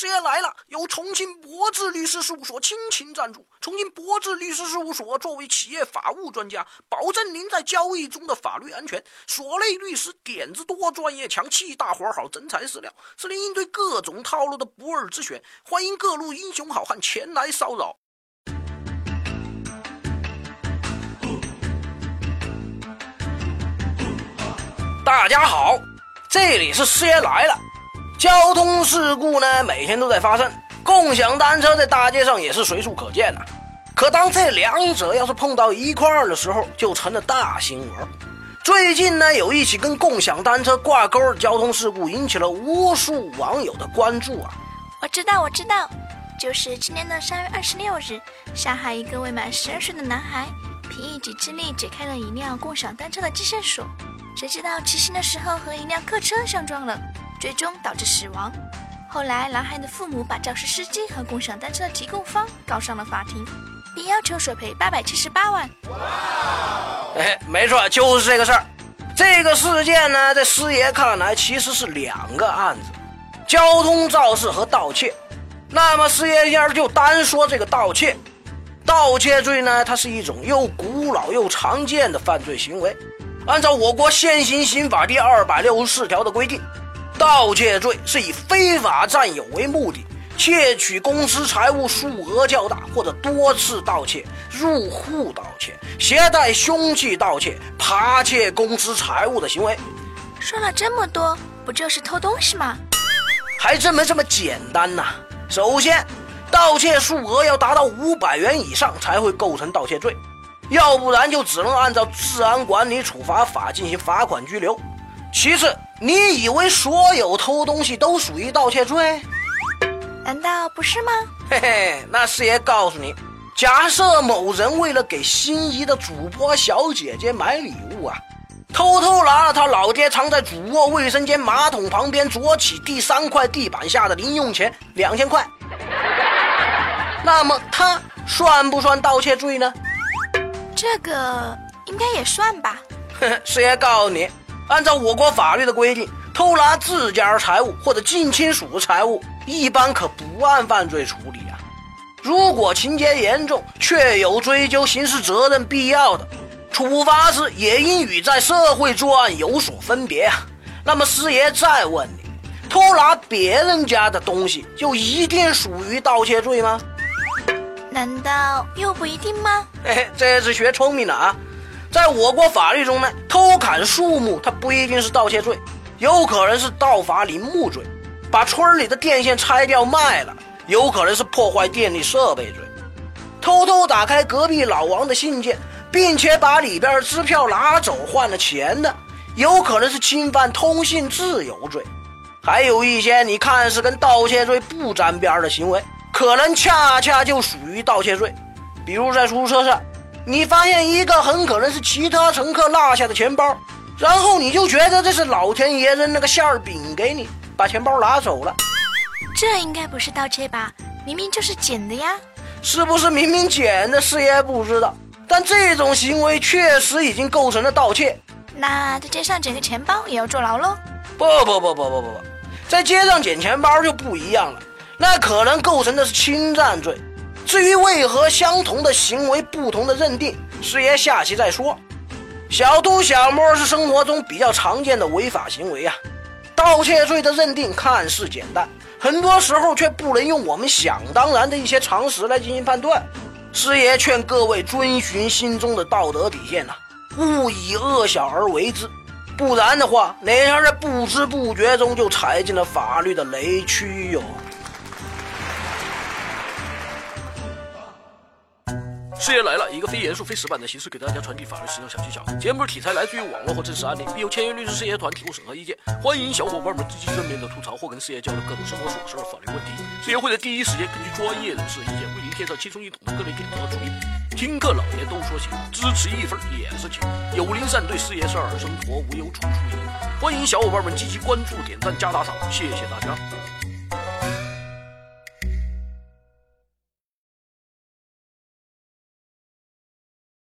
师爷来了！由重庆博智律师事务所倾情赞助。重庆博智律师事务所作为企业法务专家，保证您在交易中的法律安全。所内律师点子多，专业强，气大活好，真材实料，是您应对各种套路的不二之选。欢迎各路英雄好汉前来骚扰。大家好，这里是师爷来了。交通事故呢，每天都在发生。共享单车在大街上也是随处可见呐。可当这两者要是碰到一块儿的时候，就成了大新闻。最近呢，有一起跟共享单车挂钩的交通事故，引起了无数网友的关注啊！我知道，我知道，就是今年的三月二十六日，上海一个未满十二岁的男孩，凭一己之力解开了一辆共享单车的机线锁，谁知道骑行的时候和一辆客车相撞了。最终导致死亡。后来，男孩的父母把肇事司机和共享单车的提供方告上了法庭，并要求索赔八百七十八万。哎，没错，就是这个事儿。这个事件呢，在师爷看来，其实是两个案子：交通肇事和盗窃。那么，师爷今儿就单说这个盗窃。盗窃罪呢，它是一种又古老又常见的犯罪行为。按照我国现行刑法第二百六十四条的规定。盗窃罪是以非法占有为目的，窃取公私财物数额较大或者多次盗窃、入户盗窃、携带凶器盗窃、扒窃公私财物的行为。说了这么多，不就是偷东西吗？还真没这么简单呐！首先，盗窃数额要达到五百元以上才会构成盗窃罪，要不然就只能按照治安管理处罚法进行罚款拘留。其次，你以为所有偷东西都属于盗窃罪？难道不是吗？嘿嘿，那师爷告诉你，假设某人为了给心仪的主播小姐姐买礼物啊，偷偷拿了他老爹藏在主卧卫生间马桶旁边左起第三块地板下的零用钱两千块，那么他算不算盗窃罪呢？这个应该也算吧。师爷告诉你。按照我国法律的规定，偷拿自家财物或者近亲属财物，一般可不按犯罪处理啊。如果情节严重，确有追究刑事责任必要的，处罚时也应与在社会作案有所分别啊。那么师爷再问你，偷拿别人家的东西就一定属于盗窃罪吗？难道又不一定吗？嘿嘿，这次学聪明了啊。在我国法律中呢，偷砍树木它不一定是盗窃罪，有可能是盗伐林木罪；把村里的电线拆掉卖了，有可能是破坏电力设备罪；偷偷打开隔壁老王的信件，并且把里边的支票拿走换了钱的，有可能是侵犯通信自由罪；还有一些你看似跟盗窃罪不沾边的行为，可能恰恰就属于盗窃罪，比如在出租车上。你发现一个很可能是其他乘客落下的钱包，然后你就觉得这是老天爷扔了个馅儿饼给你，把钱包拿走了。这应该不是盗窃吧？明明就是捡的呀！是不是明明捡的？师爷不知道，但这种行为确实已经构成了盗窃。那在街上捡个钱包也要坐牢喽？不不不不不不不，在街上捡钱包就不一样了，那可能构成的是侵占罪。至于为何相同的行为不同的认定，师爷下期再说。小偷小摸是生活中比较常见的违法行为啊，盗窃罪的认定看似简单，很多时候却不能用我们想当然的一些常识来进行判断。师爷劝各位遵循心中的道德底线呐，勿以恶小而为之，不然的话，哪天在不知不觉中就踩进了法律的雷区哟。师爷来了，一个非严肃、非死板的形式给大家传递法律实用小技巧。节目题材来自于网络或真实案例，并由签约律师事业团提供审核意见。欢迎小伙伴们积极正面的吐槽或跟师爷交流各种生活琐事的法律问题。师爷会在第一时间根据专业人士的意见，为您添上轻松易懂的各类点子和主意。听课老爷都说行，支持一分也是情。有灵善对师爷事儿，生活无忧处处赢。欢迎小伙伴们积极关注、点赞、加打赏，谢谢大家。